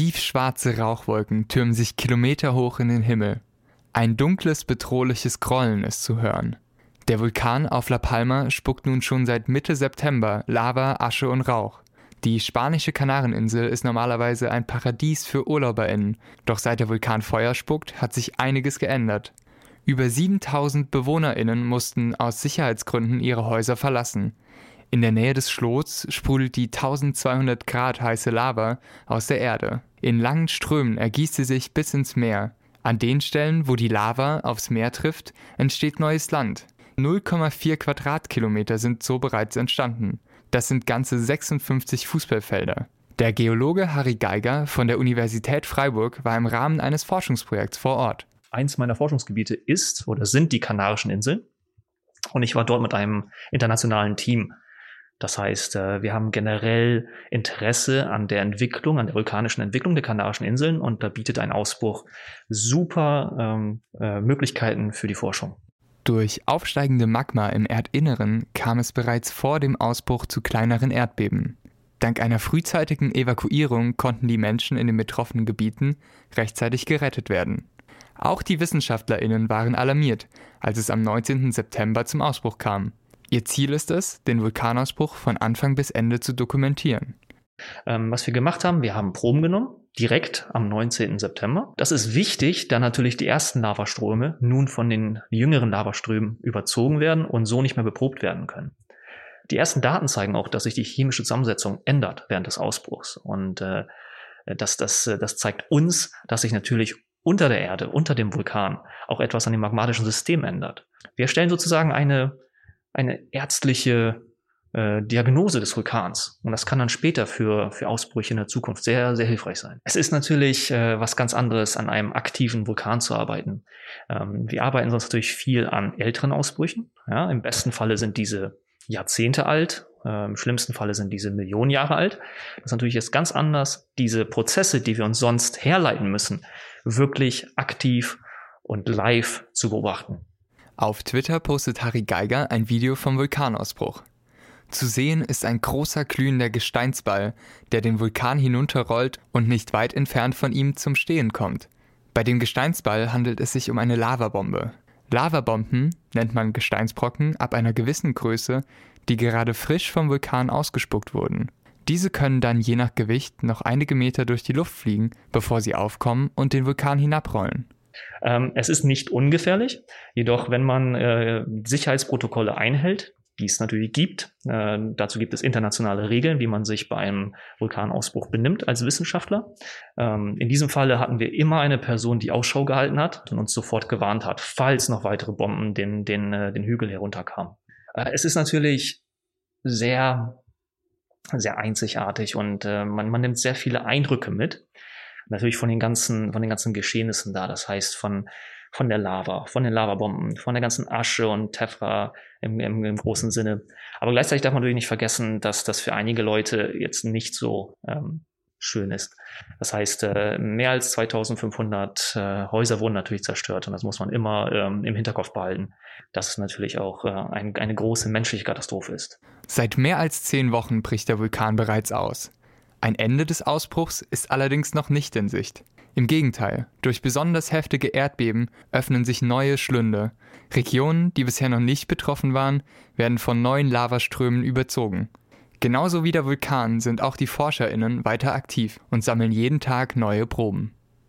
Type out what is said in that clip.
Tiefschwarze Rauchwolken türmen sich kilometerhoch in den Himmel. Ein dunkles, bedrohliches Grollen ist zu hören. Der Vulkan auf La Palma spuckt nun schon seit Mitte September Lava, Asche und Rauch. Die spanische Kanareninsel ist normalerweise ein Paradies für UrlauberInnen, doch seit der Vulkan Feuer spuckt, hat sich einiges geändert. Über 7000 BewohnerInnen mussten aus Sicherheitsgründen ihre Häuser verlassen. In der Nähe des Schlots sprudelt die 1200 Grad heiße Lava aus der Erde. In langen Strömen ergießt sie sich bis ins Meer. An den Stellen, wo die Lava aufs Meer trifft, entsteht neues Land. 0,4 Quadratkilometer sind so bereits entstanden. Das sind ganze 56 Fußballfelder. Der Geologe Harry Geiger von der Universität Freiburg war im Rahmen eines Forschungsprojekts vor Ort. Eins meiner Forschungsgebiete ist oder sind die Kanarischen Inseln. Und ich war dort mit einem internationalen Team das heißt, äh, wir haben generell Interesse an der Entwicklung, an der vulkanischen Entwicklung der Kanarischen Inseln und da bietet ein Ausbruch super ähm, äh, Möglichkeiten für die Forschung. Durch aufsteigende Magma im Erdinneren kam es bereits vor dem Ausbruch zu kleineren Erdbeben. Dank einer frühzeitigen Evakuierung konnten die Menschen in den betroffenen Gebieten rechtzeitig gerettet werden. Auch die Wissenschaftlerinnen waren alarmiert, als es am 19. September zum Ausbruch kam. Ihr Ziel ist es, den Vulkanausbruch von Anfang bis Ende zu dokumentieren. Ähm, was wir gemacht haben, wir haben Proben genommen, direkt am 19. September. Das ist wichtig, da natürlich die ersten Lavaströme nun von den jüngeren Lavaströmen überzogen werden und so nicht mehr beprobt werden können. Die ersten Daten zeigen auch, dass sich die chemische Zusammensetzung ändert während des Ausbruchs. Und äh, das, das, das zeigt uns, dass sich natürlich unter der Erde, unter dem Vulkan, auch etwas an dem magmatischen System ändert. Wir stellen sozusagen eine eine ärztliche äh, Diagnose des Vulkans. Und das kann dann später für, für Ausbrüche in der Zukunft sehr, sehr hilfreich sein. Es ist natürlich äh, was ganz anderes, an einem aktiven Vulkan zu arbeiten. Ähm, wir arbeiten sonst natürlich viel an älteren Ausbrüchen. Ja, Im besten Falle sind diese Jahrzehnte alt. Äh, Im schlimmsten Falle sind diese Millionen Jahre alt. Das ist natürlich jetzt ganz anders, diese Prozesse, die wir uns sonst herleiten müssen, wirklich aktiv und live zu beobachten. Auf Twitter postet Harry Geiger ein Video vom Vulkanausbruch. Zu sehen ist ein großer glühender Gesteinsball, der den Vulkan hinunterrollt und nicht weit entfernt von ihm zum Stehen kommt. Bei dem Gesteinsball handelt es sich um eine Lavabombe. Lavabomben nennt man Gesteinsbrocken ab einer gewissen Größe, die gerade frisch vom Vulkan ausgespuckt wurden. Diese können dann je nach Gewicht noch einige Meter durch die Luft fliegen, bevor sie aufkommen und den Vulkan hinabrollen. Ähm, es ist nicht ungefährlich, jedoch wenn man äh, Sicherheitsprotokolle einhält, die es natürlich gibt. Äh, dazu gibt es internationale Regeln, wie man sich bei einem Vulkanausbruch benimmt als Wissenschaftler. Ähm, in diesem Falle hatten wir immer eine Person, die Ausschau gehalten hat und uns sofort gewarnt hat, falls noch weitere Bomben den, den, äh, den Hügel herunterkamen. Äh, es ist natürlich sehr, sehr einzigartig und äh, man, man nimmt sehr viele Eindrücke mit natürlich von den ganzen, von den ganzen Geschehnissen da. Das heißt von, von der Lava, von den Lavabomben, von der ganzen Asche und Tephra im, im, im großen Sinne. Aber gleichzeitig darf man natürlich nicht vergessen, dass das für einige Leute jetzt nicht so ähm, schön ist. Das heißt, äh, mehr als 2500 äh, Häuser wurden natürlich zerstört und das muss man immer ähm, im Hinterkopf behalten, dass es natürlich auch äh, ein, eine große menschliche Katastrophe ist. Seit mehr als zehn Wochen bricht der Vulkan bereits aus. Ein Ende des Ausbruchs ist allerdings noch nicht in Sicht. Im Gegenteil, durch besonders heftige Erdbeben öffnen sich neue Schlünde. Regionen, die bisher noch nicht betroffen waren, werden von neuen Lavaströmen überzogen. Genauso wie der Vulkan sind auch die Forscherinnen weiter aktiv und sammeln jeden Tag neue Proben.